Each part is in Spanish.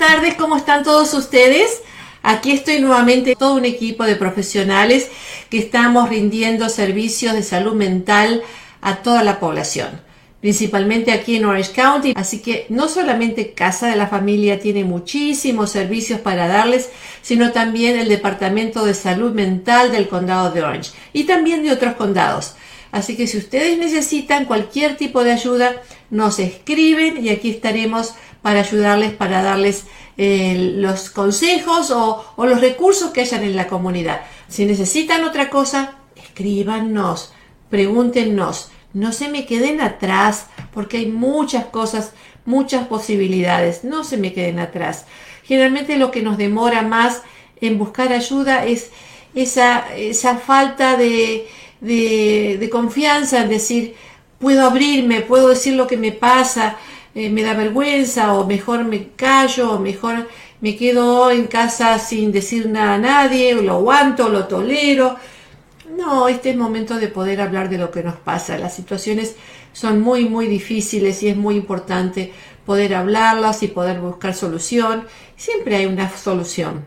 tardes, ¿cómo están todos ustedes? Aquí estoy nuevamente todo un equipo de profesionales que estamos rindiendo servicios de salud mental a toda la población, principalmente aquí en Orange County. Así que no solamente Casa de la Familia tiene muchísimos servicios para darles, sino también el Departamento de Salud Mental del Condado de Orange y también de otros condados. Así que si ustedes necesitan cualquier tipo de ayuda, nos escriben y aquí estaremos para ayudarles, para darles eh, los consejos o, los recursos que hayan en la comunidad. Si necesitan otra cosa, escríbanos, pregúntenos. No se me queden atrás porque hay muchas cosas, muchas posibilidades. No se me queden atrás. Generalmente lo que nos demora más en buscar ayuda es esa, falta de, de confianza en decir, puedo abrirme, puedo decir lo que me pasa, eh, me da vergüenza o mejor me callo o mejor me quedo en casa sin decir nada a nadie, lo aguanto, lo tolero. No, este es momento de poder hablar de lo que nos pasa. Las situaciones son muy, muy difíciles y es muy importante poder hablarlas y poder buscar solución. Siempre hay una solución.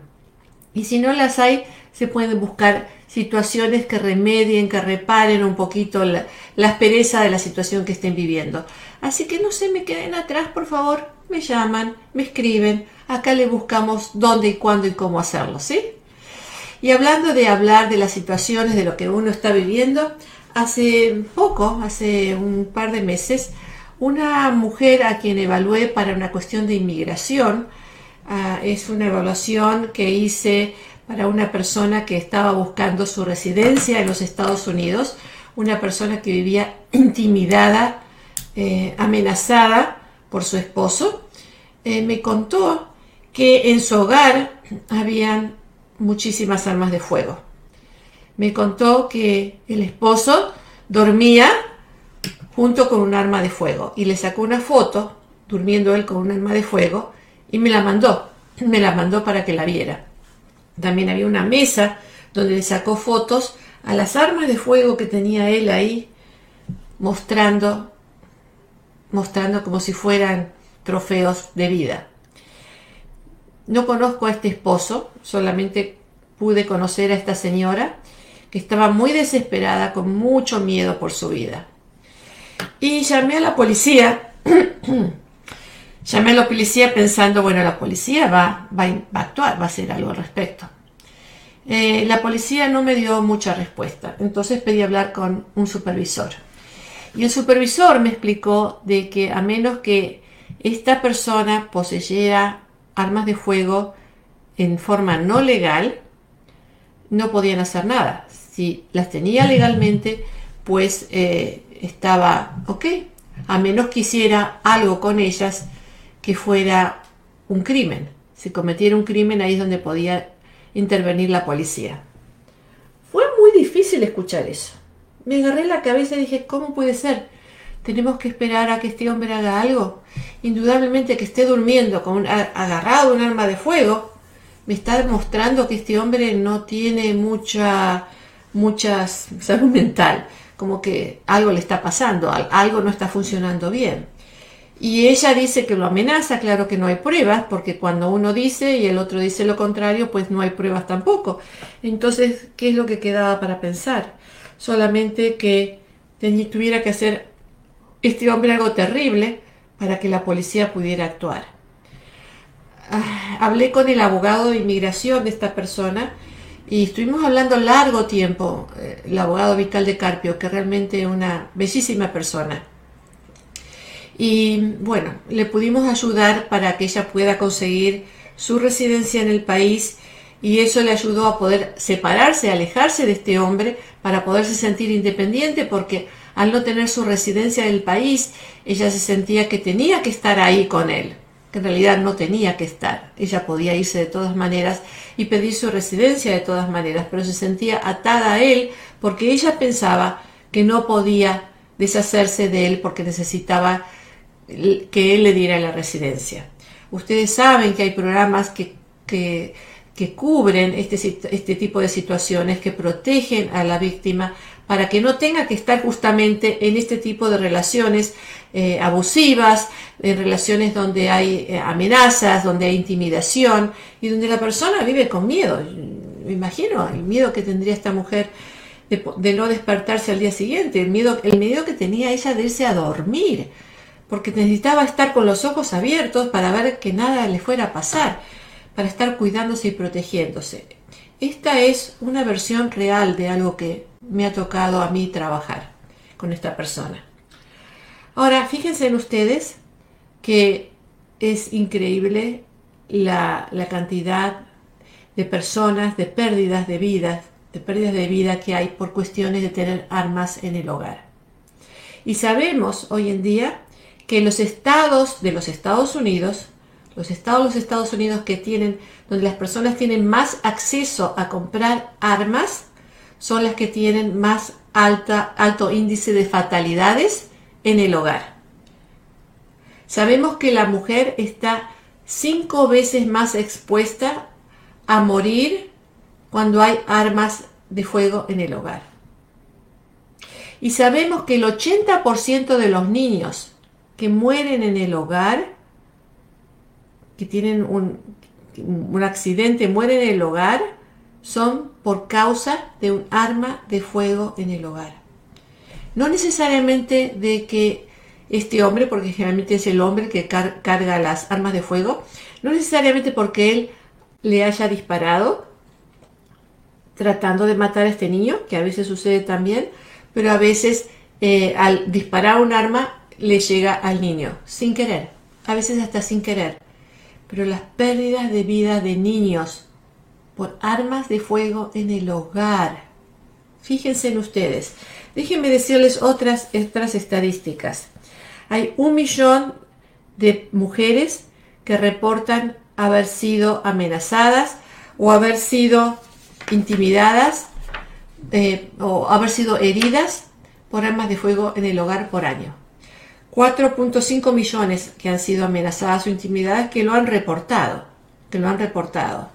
Y si no las hay, se pueden buscar situaciones que remedien, que reparen un poquito la, aspereza de la situación que estén viviendo. Así que no se me queden atrás, por favor, me llaman, me escriben, acá le buscamos dónde y cuándo y cómo hacerlo, ¿sí? Y hablando de hablar de las situaciones, de lo que uno está viviendo, hace poco, hace un par de meses, una mujer a quien evalué para una cuestión de inmigración, uh, es una evaluación que hice para una persona que estaba buscando su residencia en los Estados Unidos, una persona que vivía intimidada, eh, amenazada por su esposo, eh, me contó que en su hogar habían muchísimas armas de fuego. Me contó que el esposo dormía junto con un arma de fuego y le sacó una foto durmiendo él con un arma de fuego y me la mandó, me la mandó para que la viera. También había una mesa donde le sacó fotos a las armas de fuego que tenía él ahí, mostrando, mostrando como si fueran trofeos de vida. No conozco a este esposo, solamente pude conocer a esta señora que estaba muy desesperada, con mucho miedo por su vida. Y llamé a la policía. llamé a la policía pensando, bueno, la policía va, va, va, a actuar, va a hacer algo al respecto. Eh, la policía no me dio mucha respuesta, entonces pedí hablar con un supervisor. Y el supervisor me explicó de que a menos que esta persona poseyera armas de fuego en forma no legal, no podían hacer nada. Si las tenía legalmente, pues eh, estaba ok, a menos que hiciera algo con ellas que fuera un crimen. Si cometiera un crimen, ahí es donde podía intervenir la policía. Fue muy difícil escuchar eso. Me agarré la cabeza y dije, ¿cómo puede ser? Tenemos que esperar a que este hombre haga algo. Indudablemente que esté durmiendo con agarrado un arma de fuego, me está demostrando que este hombre no tiene mucha, mucha salud mental, como que algo le está pasando, algo no está funcionando bien. Y ella dice que lo amenaza, claro que no hay pruebas, porque cuando uno dice y el otro dice lo contrario, pues no hay pruebas tampoco. Entonces, ¿qué es lo que quedaba para pensar? Solamente que tuviera que hacer este hombre algo terrible para que la policía pudiera actuar. Ah, hablé con el abogado de inmigración de esta persona y estuvimos hablando largo tiempo, eh, el abogado Vital de Carpio, que realmente es una bellísima persona. Y bueno, le pudimos ayudar para que ella pueda conseguir su residencia en el país y eso le ayudó a poder separarse, alejarse de este hombre para poderse sentir independiente porque al no tener su residencia en el país, ella se sentía que tenía que estar ahí con él, que en realidad no tenía que estar. Ella podía irse de todas maneras y pedir su residencia de todas maneras, pero se sentía atada a él porque ella pensaba que no podía deshacerse de él porque necesitaba que él le diera la residencia. Ustedes saben que hay programas que, que, que cubren este, este tipo de situaciones, que protegen a la víctima para que no tenga que estar justamente en este tipo de relaciones eh, abusivas, en relaciones donde hay eh, amenazas, donde hay intimidación y donde la persona vive con miedo. Me imagino el miedo que tendría esta mujer de, no despertarse al día siguiente, el miedo, el miedo que tenía ella de irse a dormir, porque necesitaba estar con los ojos abiertos para ver que nada le fuera a pasar, para estar cuidándose y protegiéndose. Esta es una versión real de algo que me ha tocado a mí trabajar con esta persona. Ahora, fíjense en ustedes que es increíble la, cantidad de personas, de pérdidas de vidas, de pérdidas de vida que hay por cuestiones de tener armas en el hogar. Y sabemos hoy en día que los estados de los Estados Unidos, los estados de los Estados Unidos que tienen, donde las personas tienen más acceso a comprar armas, son las que tienen más alto índice de fatalidades en el hogar. Sabemos que la mujer está cinco veces más expuesta a morir cuando hay armas de fuego en el hogar. Y sabemos que el 80% de los niños que mueren en el hogar, que tienen un, un accidente, mueren en el hogar, son por causa de un arma de fuego en el hogar. No necesariamente de que este hombre, porque generalmente es el hombre que carga las armas de fuego, no necesariamente porque él le haya disparado tratando de matar a este niño, que a veces sucede también, pero a veces eh, al disparar un arma le llega al niño, sin querer, a veces hasta sin querer. Pero las pérdidas de vida de niños por armas de fuego en el hogar. Fíjense en ustedes. Déjenme decirles otras, otras estadísticas. Hay un millón de mujeres que reportan haber sido amenazadas o haber sido intimidadas eh, o haber sido heridas por armas de fuego en el hogar por año. 4.5 millones que han sido amenazadas o intimidadas que lo han reportado, que lo han reportado.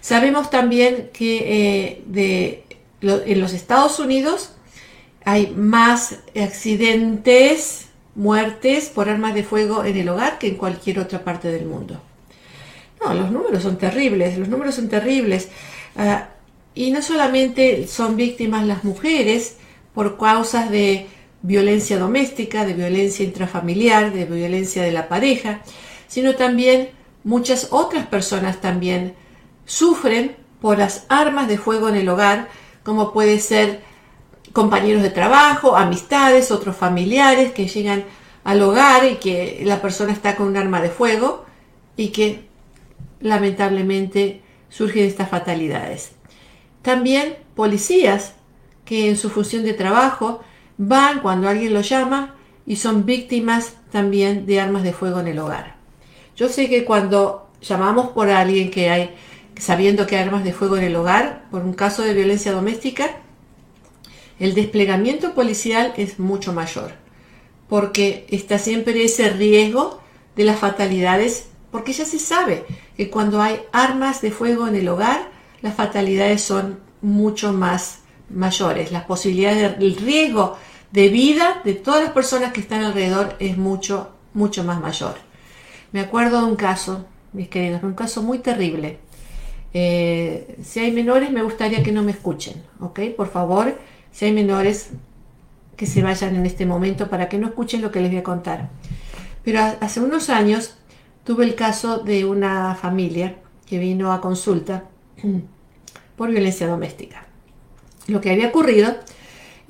Sabemos también que eh, en los Estados Unidos hay más accidentes, muertes por armas de fuego en el hogar que en cualquier otra parte del mundo. No, los números son terribles, los números son terribles. Ah, y no solamente son víctimas las mujeres por causas de violencia doméstica, de violencia intrafamiliar, de violencia de la pareja, sino también muchas otras personas también sufren por las armas de fuego en el hogar, como puede ser compañeros de trabajo, amistades, otros familiares que llegan al hogar y que la persona está con un arma de fuego y que lamentablemente surgen estas fatalidades. También policías que en su función de trabajo van cuando alguien los llama y son víctimas también de armas de fuego en el hogar. Yo sé que cuando llamamos por alguien que hay sabiendo que hay armas de fuego en el hogar por un caso de violencia doméstica, el desplegamiento policial es mucho mayor, porque está siempre ese riesgo de las fatalidades, porque ya se sabe que cuando hay armas de fuego en el hogar, las fatalidades son mucho más mayores, las posibilidades del riesgo de vida de todas las personas que están alrededor es mucho, mucho más mayor. Me acuerdo de un caso, mis queridos, un caso muy terrible eh, si hay menores, me gustaría que no me escuchen, ¿ok? Por favor, si hay menores, que se vayan en este momento para que no escuchen lo que les voy a contar. Pero hace unos años tuve el caso de una familia que vino a consulta por violencia doméstica. Lo que había ocurrido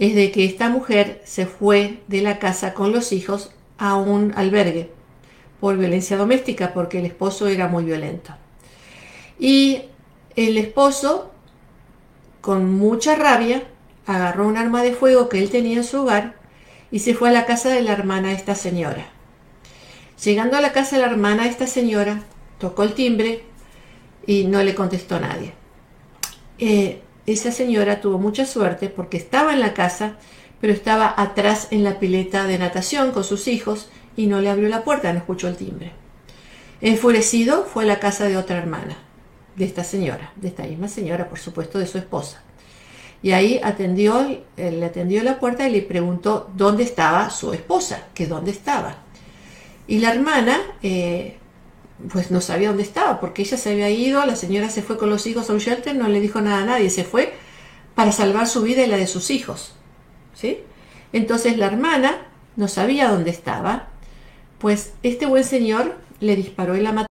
es de que esta mujer se fue de la casa con los hijos a un albergue por violencia doméstica porque el esposo era muy violento. Y el esposo, con mucha rabia, agarró un arma de fuego que él tenía en su hogar y se fue a la casa de la hermana de esta señora. Llegando a la casa de la hermana de esta señora, tocó el timbre y no le contestó nadie. Eh, esa señora tuvo mucha suerte porque estaba en la casa, pero estaba atrás en la pileta de natación con sus hijos y no le abrió la puerta, no escuchó el timbre. Enfurecido fue a la casa de otra hermana de esta señora, de esta misma señora, por supuesto, de su esposa. Y ahí atendió, le atendió la puerta y le preguntó dónde estaba su esposa, que dónde estaba. Y la hermana, eh, pues no sabía dónde estaba, porque ella se había ido, la señora se fue con los hijos a un shelter, no le dijo nada a nadie, se fue para salvar su vida y la de sus hijos. ¿sí? Entonces la hermana no sabía dónde estaba, pues este buen señor le disparó y la mató.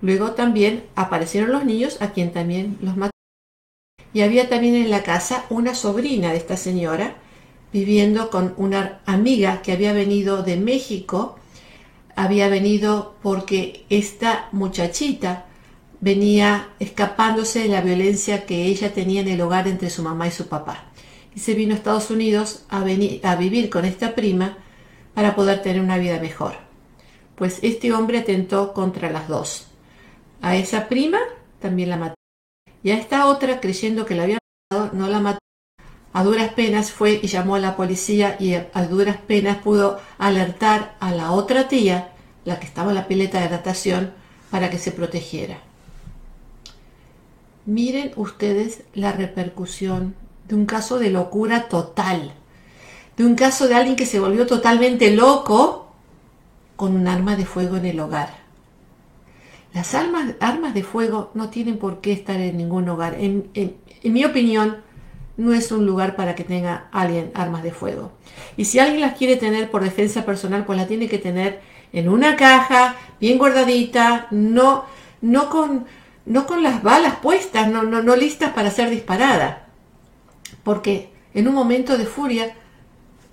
Luego también aparecieron los niños, a quien también los mató. Y había también en la casa una sobrina de esta señora, viviendo con una amiga que había venido de México. Había venido porque esta muchachita venía escapándose de la violencia que ella tenía en el hogar entre su mamá y su papá. Y se vino a Estados Unidos a, venir, a vivir con esta prima para poder tener una vida mejor. Pues este hombre atentó contra las dos. A esa prima también la mató. Y a esta otra, creyendo que la había matado, no la mató. A duras penas fue y llamó a la policía y a duras penas pudo alertar a la otra tía, la que estaba en la pileta de natación, para que se protegiera. Miren ustedes la repercusión de un caso de locura total, de un caso de alguien que se volvió totalmente loco con un arma de fuego en el hogar. Las armas, armas de fuego no tienen por qué estar en ningún hogar. En, mi opinión, no es un lugar para que tenga alguien armas de fuego. Y si alguien las quiere tener por defensa personal, pues la tiene que tener en una caja, bien guardadita, no, no, con, no con las balas puestas, no, no, no listas para ser disparada. Porque en un momento de furia,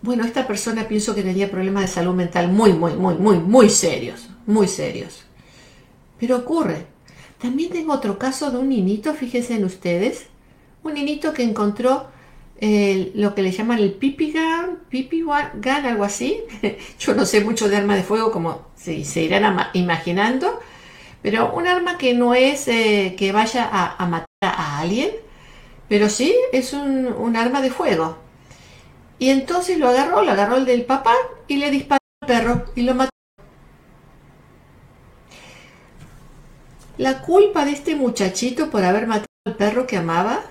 bueno, esta persona pienso que tenía problemas de salud mental muy, muy, muy, muy, muy serios, muy serios. Pero ocurre. También tengo otro caso de un niñito, fíjense en ustedes, un niñito que encontró lo que le llaman el pipi gun, pipi gun, algo así. Yo no sé mucho de arma de fuego, como se, se irán imaginando, pero un arma que no es eh, que vaya a, matar a alguien, pero sí es un, un, arma de fuego. Y entonces lo agarró, lo agarró el del papá y le disparó al perro y lo mató. La culpa de este muchachito por haber matado al perro que amaba,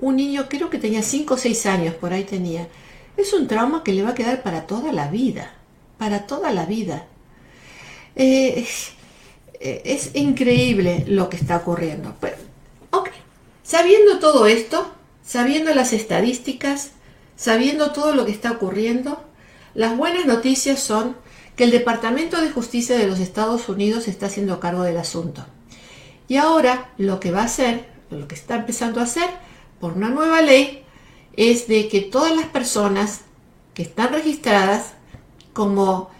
un niño creo que tenía 5 o 6 años, por ahí tenía, es un trauma que le va a quedar para toda la vida, para toda la vida. Eh, es increíble lo que está ocurriendo. Pero, ok, sabiendo todo esto, sabiendo las estadísticas, sabiendo todo lo que está ocurriendo, las buenas noticias son que el Departamento de Justicia de los Estados Unidos está haciendo cargo del asunto. Y ahora lo que va a hacer, lo que está empezando a hacer por una nueva ley, es de que todas las personas que están registradas como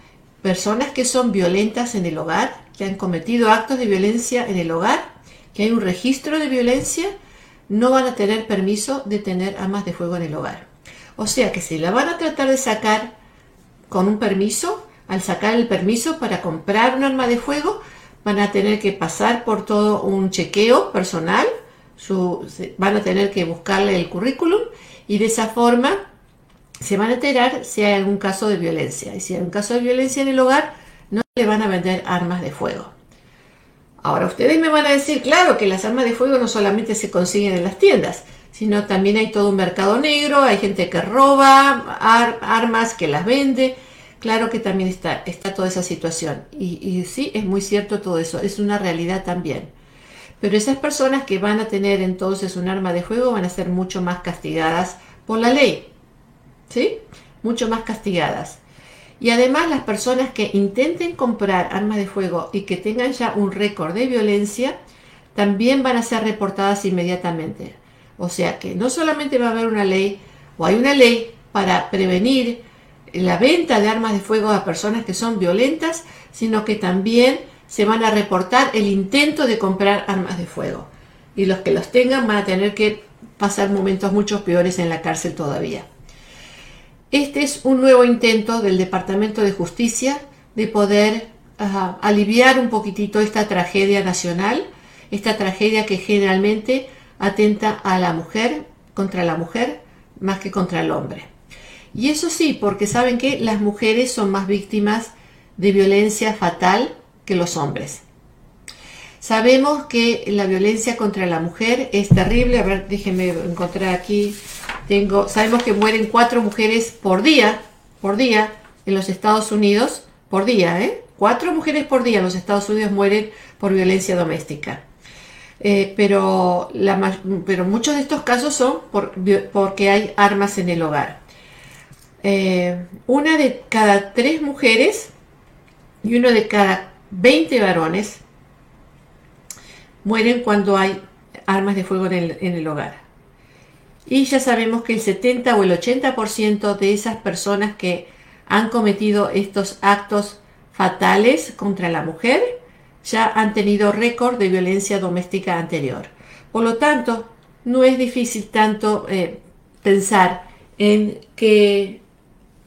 personas que son violentas en el hogar, que han cometido actos de violencia en el hogar, que hay un registro de violencia, no van a tener permiso de tener armas de fuego en el hogar. O sea que si la van a tratar de sacar con un permiso, al sacar el permiso para comprar un arma de fuego, van a tener que pasar por todo un chequeo personal, van a tener que buscarle el currículum y de esa forma se van a enterar si hay algún caso de violencia. Y si hay un caso de violencia en el hogar, no le van a vender armas de fuego. Ahora ustedes me van a decir, claro, que las armas de fuego no solamente se consiguen en las tiendas, sino también hay todo un mercado negro, hay gente que roba armas, que las vende. Claro que también está, está toda esa situación. Y, sí, es muy cierto todo eso, es una realidad también. Pero esas personas que van a tener entonces un arma de fuego van a ser mucho más castigadas por la ley. ¿Sí? Mucho más castigadas. Y además las personas que intenten comprar armas de fuego y que tengan ya un récord de violencia, también van a ser reportadas inmediatamente. O sea que no solamente va a haber una ley, o hay una ley para prevenir la venta de armas de fuego a personas que son violentas, sino que también se van a reportar el intento de comprar armas de fuego. Y los que los tengan van a tener que pasar momentos mucho peores en la cárcel todavía. Este es un nuevo intento del Departamento de Justicia de poder aliviar un poquitito esta tragedia nacional, esta tragedia que generalmente atenta a la mujer, contra la mujer, más que contra el hombre. Y eso sí, porque saben que las mujeres son más víctimas de violencia fatal que los hombres. Sabemos que la violencia contra la mujer es terrible. A ver, déjenme encontrar aquí. Tengo, sabemos que mueren cuatro mujeres por día, por día, en los Estados Unidos, por día, ¿eh? Cuatro mujeres por día en los Estados Unidos mueren por violencia doméstica. Eh, pero, pero muchos de estos casos son porque hay armas en el hogar. Eh, una de cada tres mujeres y uno de cada 20 varones mueren cuando hay armas de fuego en el, hogar. Y ya sabemos que el 70 o el 80% de esas personas que han cometido estos actos fatales contra la mujer ya han tenido récord de violencia doméstica anterior. Por lo tanto, no es difícil tanto eh, pensar en que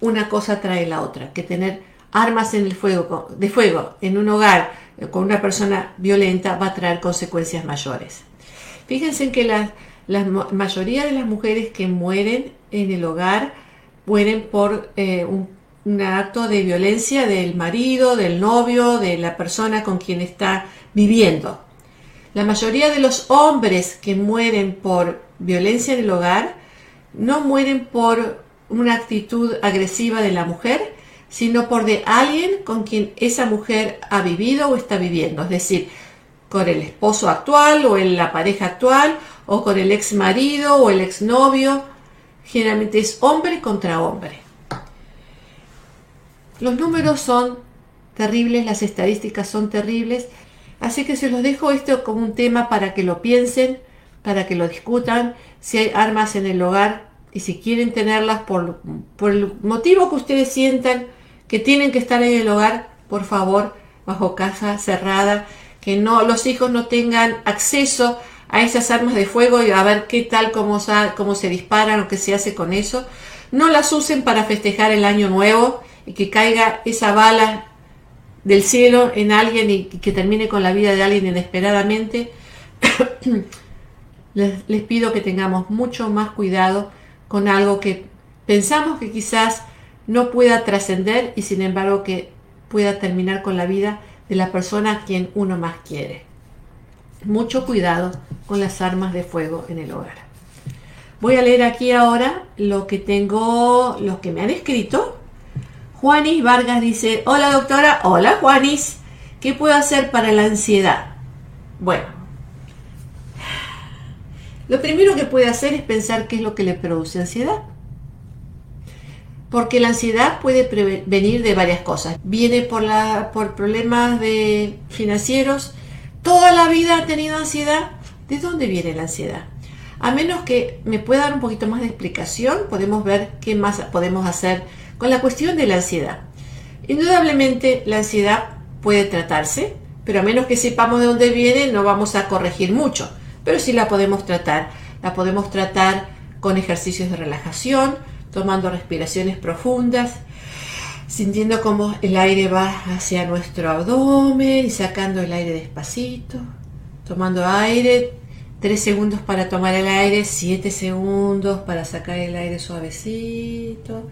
una cosa trae la otra, que tener armas en el fuego, de fuego en un hogar eh, con una persona violenta va a traer consecuencias mayores. Fíjense que la, mayoría de las mujeres que mueren en el hogar mueren por eh, un acto de violencia del marido, del novio, de la persona con quien está viviendo. La mayoría de los hombres que mueren por violencia en el hogar no mueren por una actitud agresiva de la mujer, sino por de alguien con quien esa mujer ha vivido o está viviendo, es decir, con el esposo actual o en la pareja actual o con el ex marido o el ex novio. Generalmente es hombre contra hombre. Los números son terribles, las estadísticas son terribles, así que se los dejo esto como un tema para que lo piensen, para que lo discutan, si hay armas en el hogar y si quieren tenerlas por, por el motivo que ustedes sientan que tienen que estar en el hogar, por favor, bajo casa cerrada, que no los hijos no tengan acceso a esas armas de fuego y a ver qué tal, cómo, cómo se disparan o qué se hace con eso. No las usen para festejar el año nuevo y que caiga esa bala del cielo en alguien y que termine con la vida de alguien inesperadamente, les, les, pido que tengamos mucho más cuidado con algo que pensamos que quizás no pueda trascender y sin embargo que pueda terminar con la vida de la persona a quien uno más quiere. Mucho cuidado con las armas de fuego en el hogar. Voy a leer aquí ahora lo que tengo, los que me han escrito Juanis Vargas dice, hola doctora, hola Juanis, ¿qué puedo hacer para la ansiedad? Bueno, lo primero que puede hacer es pensar qué es lo que le produce ansiedad. Porque la ansiedad puede venir de varias cosas. Viene por, la, por problemas de financieros. Toda la vida ha tenido ansiedad. ¿De dónde viene la ansiedad? A menos que me pueda dar un poquito más de explicación, podemos ver qué más podemos hacer con la cuestión de la ansiedad. Indudablemente la ansiedad puede tratarse, pero a menos que sepamos de dónde viene no vamos a corregir mucho, pero sí la podemos tratar. La podemos tratar con ejercicios de relajación, tomando respiraciones profundas, sintiendo cómo el aire va hacia nuestro abdomen y sacando el aire despacito, tomando aire, 3 segundos para tomar el aire, 7 segundos para sacar el aire suavecito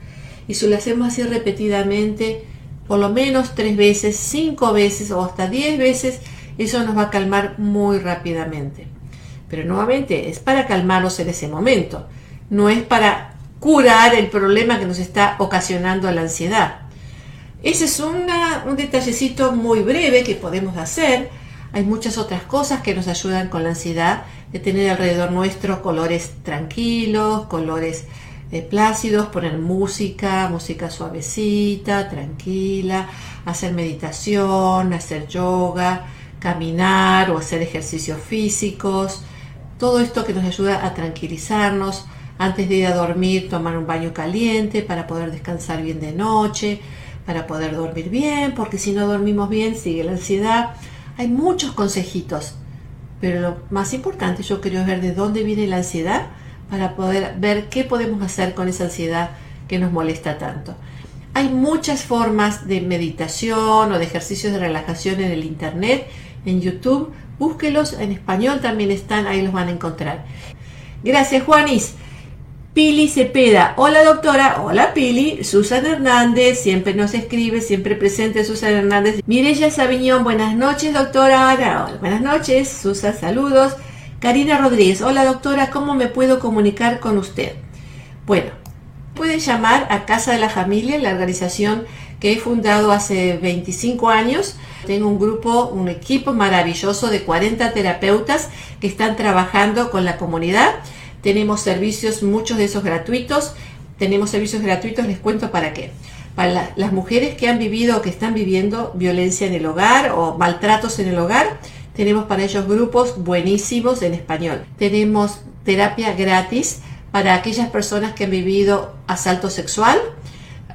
y si lo hacemos así repetidamente, por lo menos tres veces, cinco veces o hasta diez veces, eso nos va a calmar muy rápidamente. Pero nuevamente es para calmarnos en ese momento, no es para curar el problema que nos está ocasionando la ansiedad. Ese es un detallecito muy breve que podemos hacer. Hay muchas otras cosas que nos ayudan con la ansiedad, de tener alrededor nuestro colores tranquilos, colores plácidos, poner música, música suavecita, tranquila, hacer meditación, hacer yoga, caminar o hacer ejercicios físicos, todo esto que nos ayuda a tranquilizarnos. Antes de ir a dormir, tomar un baño caliente para poder descansar bien de noche, para poder dormir bien, porque si no dormimos bien sigue la ansiedad. Hay muchos consejitos, pero lo más importante yo creo es ver de dónde viene la ansiedad para poder ver qué podemos hacer con esa ansiedad que nos molesta tanto. Hay muchas formas de meditación o de ejercicios de relajación en el Internet, en YouTube. Búsquelos, en español también están, ahí los van a encontrar. Gracias, Juanis. Pili Cepeda. Hola doctora. Hola Pili. Susan Hernández. Siempre nos escribe, siempre presente Susan Hernández. Mireya Sabiñón. Buenas noches doctora. Buenas noches. Susan, saludos. Karina Rodríguez. Hola doctora. ¿Cómo me puedo comunicar con usted? Bueno, puede llamar a Casa de la Familia, la organización que he fundado hace 25 años. Tengo un grupo, un equipo maravilloso de 40 terapeutas que están trabajando con la comunidad tenemos servicios, muchos de esos gratuitos. Tenemos servicios gratuitos, les cuento para qué. Para las mujeres que han vivido o que están viviendo violencia en el hogar o maltratos en el hogar, tenemos para ellos grupos buenísimos en español. Tenemos terapia gratis para aquellas personas que han vivido asalto sexual,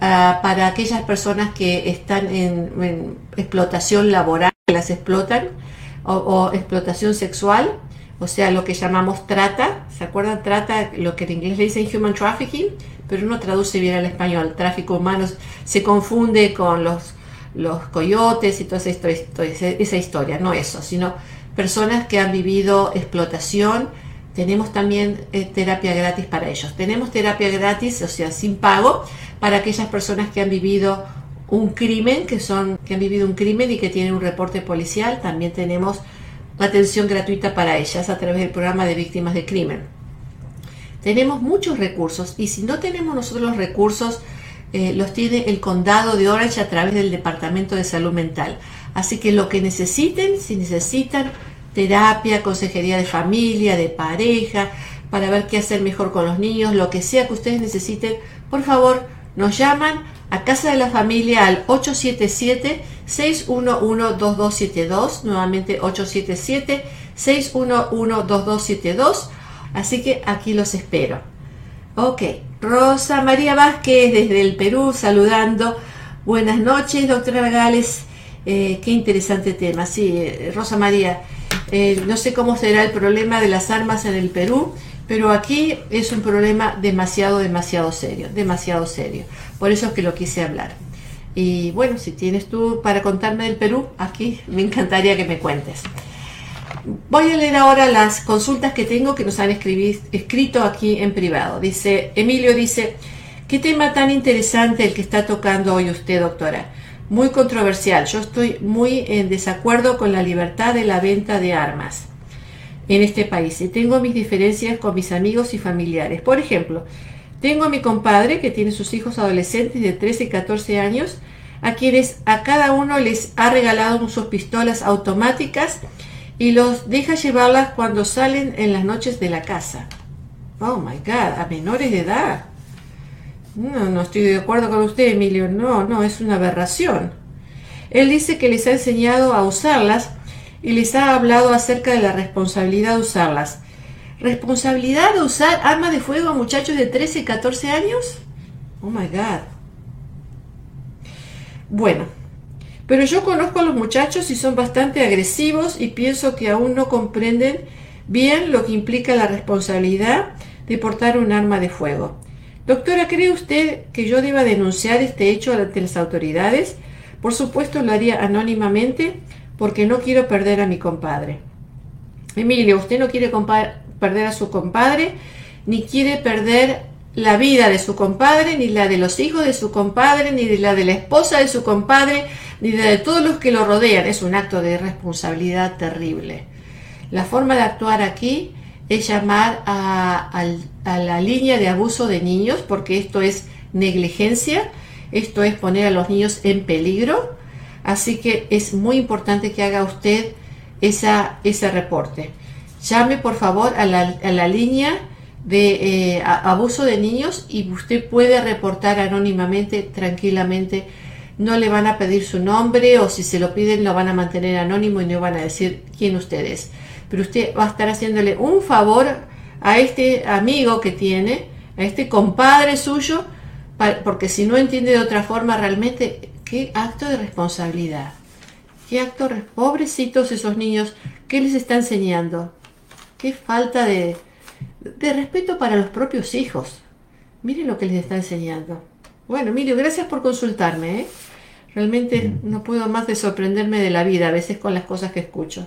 ah, para aquellas personas que están en, explotación laboral, que las explotan, o explotación sexual, o sea, lo que llamamos trata, ¿se acuerdan? Trata, lo que en inglés le dicen human trafficking, pero no traduce bien al español. Tráfico humano se confunde con los, los coyotes y toda esa, esa historia, no eso, sino personas que han vivido explotación. Tenemos también eh, terapia gratis para ellos. Tenemos terapia gratis, o sea, sin pago, para aquellas personas que han vivido un crimen, que son que han vivido un crimen y que tienen un reporte policial. También tenemos atención gratuita para ellas a través del programa de víctimas de crimen. Tenemos muchos recursos y si no tenemos nosotros los recursos, eh, los tiene el condado de Orange a través del Departamento de Salud Mental. Así que lo que necesiten, si necesitan terapia, consejería de familia, de pareja, para ver qué hacer mejor con los niños, lo que sea que ustedes necesiten, por favor, nos llaman a Casa de la Familia al 877-611-2272, nuevamente 877-611-2272, así que aquí los espero. Ok, Rosa María Vázquez desde el Perú saludando. Buenas noches, doctora Gales. Eh, qué interesante tema. Sí, eh, Rosa María, eh, no sé cómo será el problema de las armas en el Perú, pero aquí es un problema demasiado, demasiado serio, demasiado serio. Por eso es que lo quise hablar. Y bueno, si tienes tú para contarme del Perú, aquí me encantaría que me cuentes. Voy a leer ahora las consultas que tengo que nos han escrito aquí en privado. Dice, Emilio dice, qué tema tan interesante el que está tocando hoy usted, doctora. Muy controversial. Yo estoy muy en desacuerdo con la libertad de la venta de armas en este país y tengo mis diferencias con mis amigos y familiares. Por ejemplo, tengo a mi compadre que tiene sus hijos adolescentes de 13 y 14 años, a quienes a cada uno les ha regalado sus pistolas automáticas y los deja llevarlas cuando salen en las noches de la casa. Oh my God, a menores de edad. No, no estoy de acuerdo con usted, Emilio. No, no, es una aberración. Él dice que les ha enseñado a usarlas y les ha hablado acerca de la responsabilidad de usarlas. ¿Responsabilidad de usar armas de fuego a muchachos de 13 y 14 años? Oh my God. Bueno, pero yo conozco a los muchachos y son bastante agresivos y pienso que aún no comprenden bien lo que implica la responsabilidad de portar un arma de fuego. Doctora, ¿cree usted que yo deba denunciar este hecho ante las autoridades? Por supuesto lo haría anónimamente porque no quiero perder a mi compadre. Emilio, usted no quiere perder a su compadre, ni quiere perder la vida de su compadre, ni la de los hijos de su compadre, ni de la de la esposa de su compadre, ni de, de todos los que lo rodean. Es un acto de responsabilidad terrible. La forma de actuar aquí es llamar a, a, la línea de abuso de niños, porque esto es negligencia, esto es poner a los niños en peligro Así que es muy importante que haga usted esa, ese reporte. Llame por favor a la, línea de eh, abuso de niños y usted puede reportar anónimamente, tranquilamente. No le van a pedir su nombre o si se lo piden lo van a mantener anónimo y no van a decir quién usted es. Pero usted va a estar haciéndole un favor a este amigo que tiene, a este compadre suyo, porque si no entiende de otra forma realmente Qué acto de responsabilidad. Qué acto, pobrecitos esos niños, ¿qué les está enseñando? Qué falta de, de respeto para los propios hijos. Miren lo que les está enseñando. Bueno, Emilio, gracias por consultarme. ¿eh? Realmente no puedo más de sorprenderme de la vida a veces con las cosas que escucho.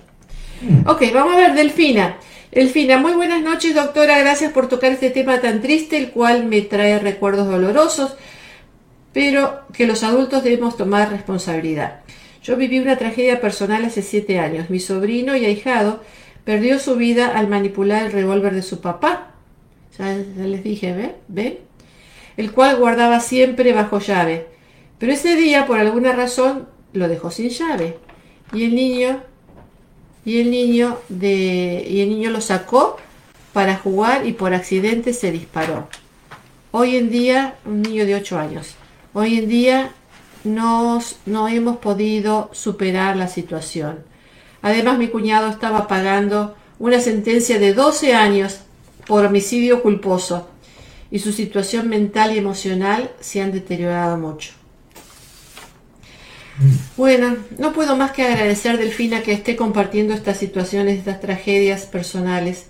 Ok, vamos a ver, Delfina. Delfina, muy buenas noches, doctora. Gracias por tocar este tema tan triste, el cual me trae recuerdos dolorosos, pero que los adultos debemos tomar responsabilidad. Yo viví una tragedia personal hace siete años. Mi sobrino y ahijado perdió su vida al manipular el revólver de su papá. Ya, les dije, ¿ve? ¿ve? El cual guardaba siempre bajo llave. Pero ese día, por alguna razón, lo dejó sin llave. Y el niño y el niño de y el niño lo sacó para jugar y por accidente se disparó. Hoy en día, un niño de 8 años. Hoy en día nos, no hemos podido superar la situación. Además, mi cuñado estaba pagando una sentencia de 12 años por homicidio culposo y su situación mental y emocional se han deteriorado mucho. Bueno, no puedo más que agradecer Delfina que esté compartiendo estas situaciones, estas tragedias personales.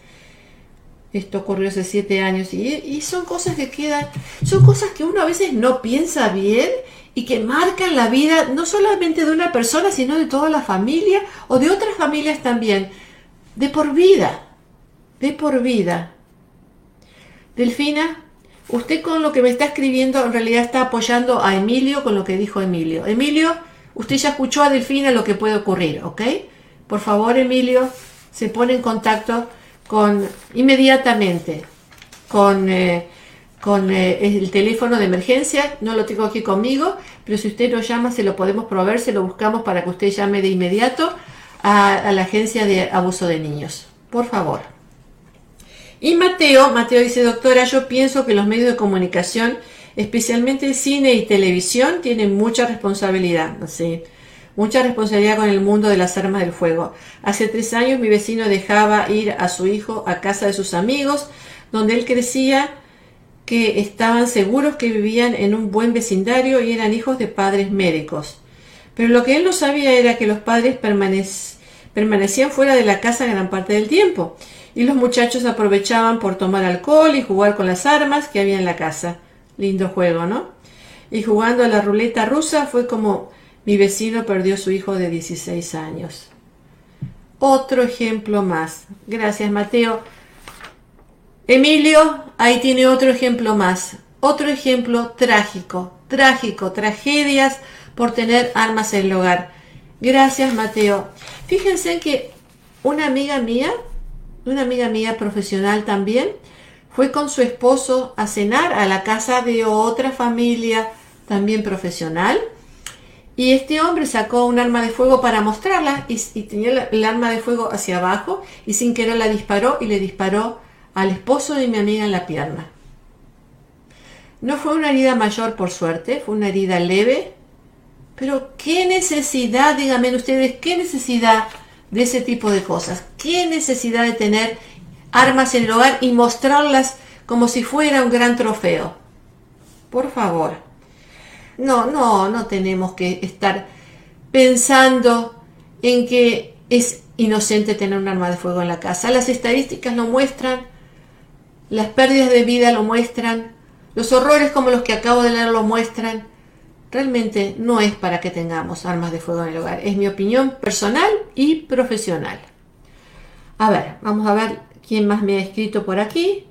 Esto ocurrió hace siete años y, son cosas que quedan, son cosas que uno a veces no piensa bien y que marcan la vida no solamente de una persona, sino de toda la familia o de otras familias también, de por vida, de por vida. Delfina, usted con lo que me está escribiendo en realidad está apoyando a Emilio con lo que dijo Emilio. Emilio, Usted ya escuchó a Delfina lo que puede ocurrir, ¿ok? Por favor, Emilio, se pone en contacto con inmediatamente con, eh, con eh, el teléfono de emergencia. No lo tengo aquí conmigo, pero si usted lo llama, se lo podemos proveer, se lo buscamos para que usted llame de inmediato a, la agencia de abuso de niños. Por favor. Y Mateo, Mateo dice, doctora, yo pienso que los medios de comunicación especialmente el cine y televisión, tienen mucha responsabilidad. Mucha responsabilidad con el mundo de las armas del fuego. Hace tres años mi vecino dejaba ir a su hijo a casa de sus amigos, donde él crecía que estaban seguros que vivían en un buen vecindario y eran hijos de padres médicos. Pero lo que él no sabía era que los padres permanecían fuera de la casa gran parte del tiempo, y los muchachos aprovechaban por tomar alcohol y jugar con las armas que había en la casa. Lindo juego, ¿no? Y jugando a la ruleta rusa fue como mi vecino perdió su hijo de 16 años. Otro ejemplo más. Gracias, Mateo. Emilio, ahí tiene otro ejemplo más. Otro ejemplo trágico, trágico, tragedias por tener armas en el hogar. Gracias, Mateo. Fíjense que una amiga mía, una amiga mía profesional también, fue con su esposo a cenar a la casa de otra familia también profesional. Y este hombre sacó un arma de fuego para mostrarla y, tenía el arma de fuego hacia abajo y sin querer la disparó y le disparó al esposo de mi amiga en la pierna. No fue una herida mayor por suerte, fue una herida leve, pero qué necesidad, díganme ustedes, qué necesidad de ese tipo de cosas, qué necesidad de tener armas en el hogar y mostrarlas como si fuera un gran trofeo. Por favor. No, no, no tenemos que estar pensando en que es inocente tener un arma de fuego en la casa. Las estadísticas lo muestran, las pérdidas de vida lo muestran, los horrores como los que acabo de leer lo muestran. Realmente no es para que tengamos armas de fuego en el hogar. Es mi opinión personal y profesional. A ver, vamos a ver ¿Quién más me ha escrito por aquí?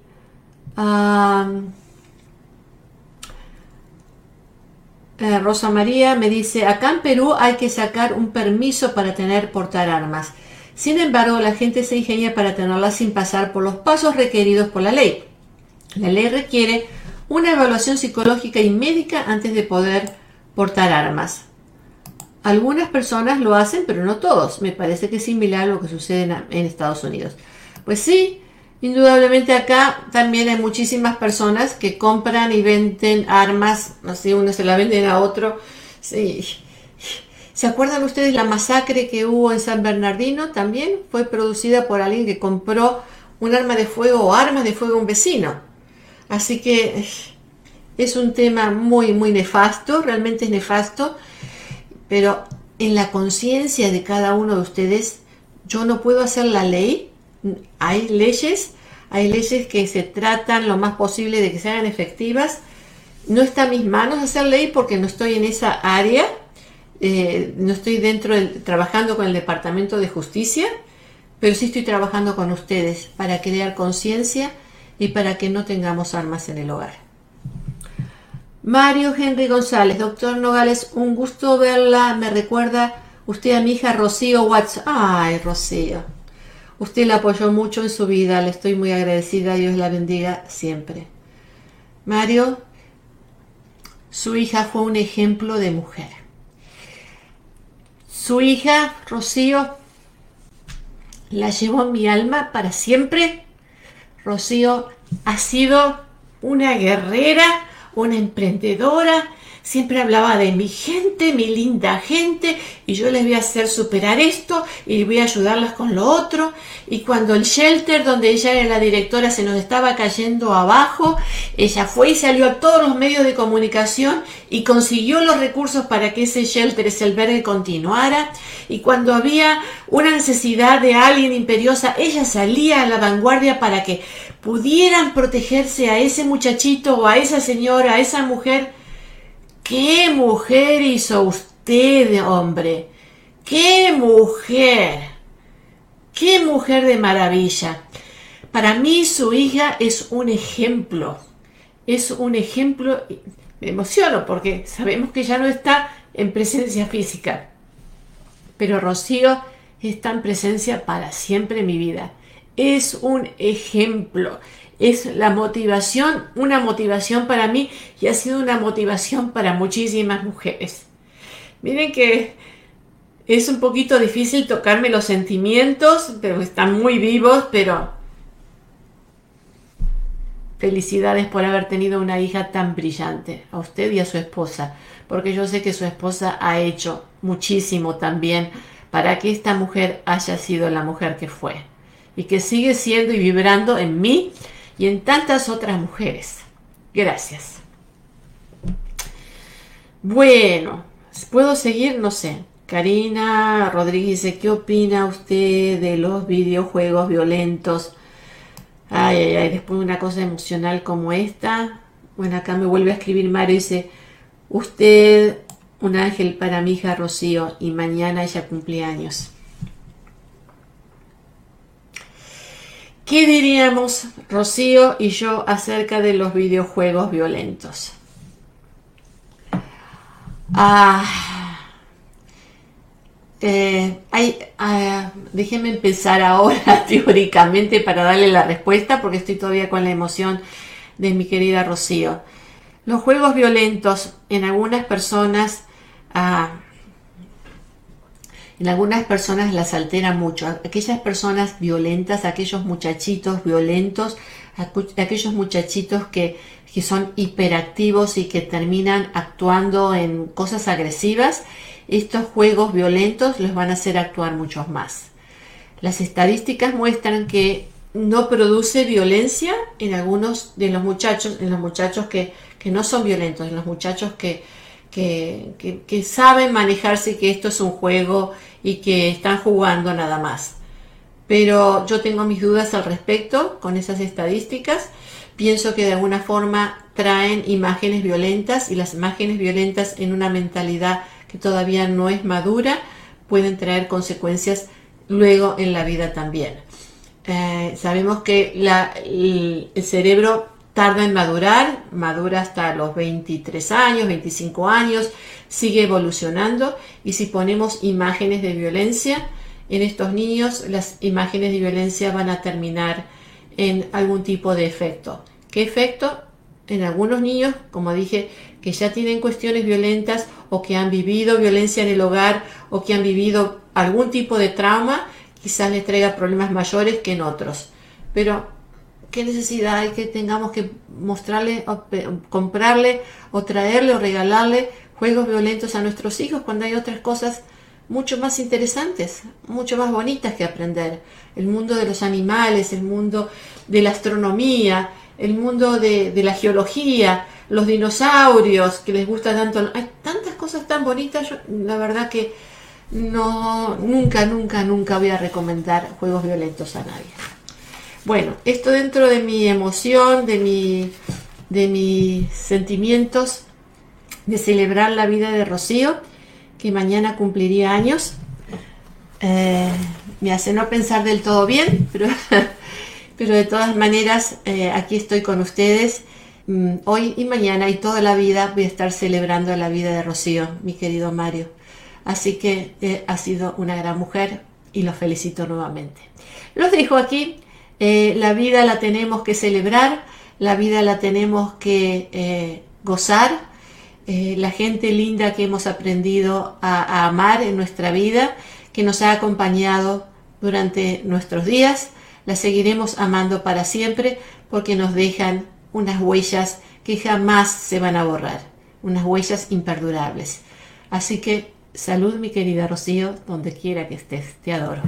Eh, Rosa María me dice, acá en Perú hay que sacar un permiso para tener portar armas. Sin embargo, la gente se ingenia para tenerlas sin pasar por los pasos requeridos por la ley. La ley requiere una evaluación psicológica y médica antes de poder portar armas. Algunas personas lo hacen, pero no todos. Me parece que es similar a lo que sucede en Estados Unidos. Pues sí, indudablemente acá también hay muchísimas personas que compran y venden armas, así uno se la venden a otro. Sí. ¿Se acuerdan ustedes la masacre que hubo en San Bernardino? También fue producida por alguien que compró un arma de fuego o armas de fuego a un vecino. Así que es un tema muy, muy nefasto, realmente es nefasto, pero en la conciencia de cada uno de ustedes, yo no puedo hacer la ley, hay leyes, hay leyes que se tratan lo más posible de que sean efectivas. No está en mis manos hacer ley porque no estoy en esa área, eh, no estoy dentro trabajando con el Departamento de Justicia, pero sí estoy trabajando con ustedes para crear conciencia y para que no tengamos armas en el hogar. Mario Henry González, doctor Nogales, un gusto verla, me recuerda usted a mi hija Rocío Watts. Ay, Rocío, usted la apoyó mucho en su vida, le estoy muy agradecida, Dios la bendiga siempre. Mario, su hija fue un ejemplo de mujer. Su hija, Rocío, la llevó en mi alma para siempre. Rocío ha sido una guerrera, una emprendedora, siempre hablaba de mi gente, mi linda gente, y yo les voy a hacer superar esto y voy a ayudarlas con lo otro. Y cuando el shelter donde ella era la directora se nos estaba cayendo abajo, ella fue y salió a todos los medios de comunicación y consiguió los recursos para que ese shelter, ese albergue continuara. Y cuando había una necesidad de alguien imperiosa, ella salía a la vanguardia para que pudieran protegerse a ese muchachito o a esa señora, a esa mujer ¿Qué mujer hizo usted, hombre? ¿Qué mujer? ¿Qué mujer de maravilla? Para mí su hija es un ejemplo. Es un ejemplo. Me emociono porque sabemos que ya no está en presencia física. Pero Rocío está en presencia para siempre en mi vida. Es un ejemplo es la motivación, una motivación para mí y ha sido una motivación para muchísimas mujeres. Miren que es un poquito difícil tocarme los sentimientos, pero están muy vivos, pero felicidades por haber tenido una hija tan brillante, a usted y a su esposa, porque yo sé que su esposa ha hecho muchísimo también para que esta mujer haya sido la mujer que fue y que sigue siendo y vibrando en mí y en tantas otras mujeres. Gracias. Bueno, ¿puedo seguir? No sé. Karina Rodríguez ¿qué opina usted de los videojuegos violentos? Ay, ay, ay, después de una cosa emocional como esta. Bueno, acá me vuelve a escribir Mario dice, usted, un ángel para mi hija Rocío, y mañana ella cumpleaños. ¿Qué diríamos Rocío y yo acerca de los videojuegos violentos? Ah, eh, ah, déjenme empezar ahora teóricamente para darle la respuesta porque estoy todavía con la emoción de mi querida Rocío. Los juegos violentos en algunas personas ah, en algunas personas las altera mucho. Aquellas personas violentas, aquellos muchachitos violentos, aquellos muchachitos que, son hiperactivos y que terminan actuando en cosas agresivas, estos juegos violentos les van a hacer actuar mucho más. Las estadísticas muestran que no produce violencia en algunos de los muchachos, en los muchachos que no son violentos, en los muchachos que, que, saben manejarse que esto es un juego y que están jugando nada más. Pero yo tengo mis dudas al respecto con esas estadísticas. Pienso que de alguna forma traen imágenes violentas y las imágenes violentas en una mentalidad que todavía no es madura pueden traer consecuencias luego en la vida también. Eh, sabemos que la, el cerebro tarda en madurar, madura hasta los 23 años, 25 años, sigue evolucionando y si ponemos imágenes de violencia en estos niños, las imágenes de violencia van a terminar en algún tipo de efecto. ¿Qué efecto? En algunos niños, como dije, que ya tienen cuestiones violentas o que han vivido violencia en el hogar o que han vivido algún tipo de trauma, quizás les traiga problemas mayores que en otros. Pero qué necesidad hay que tengamos que mostrarle, o comprarle o traerle o regalarle juegos violentos a nuestros hijos cuando hay otras cosas mucho más interesantes, mucho más bonitas que aprender. El mundo de los animales, el mundo de la astronomía, el mundo de, la geología, los dinosaurios que les gusta tanto. Hay tantas cosas tan bonitas, la verdad que no, nunca, nunca, nunca voy a recomendar juegos violentos a nadie. Bueno, esto dentro de mi emoción, de, mi, de mis sentimientos de celebrar la vida de Rocío, que mañana cumpliría años. Eh, me hace no pensar del todo bien, pero, pero de todas maneras eh, aquí estoy con ustedes. Mm, hoy y mañana y toda la vida voy a estar celebrando la vida de Rocío, mi querido Mario. Así que eh, ha sido una gran mujer y los felicito nuevamente. Los dejo aquí. Eh, la vida la tenemos que celebrar, la vida la tenemos que gozar. la gente linda que hemos aprendido a amar en nuestra vida que nos ha acompañado durante nuestros días, la seguiremos amando para siempre porque nos dejan unas huellas que jamás se van a borrar, unas huellas imperdurables. Así que salud mi querida Rocío, donde quiera que estés, te adoro.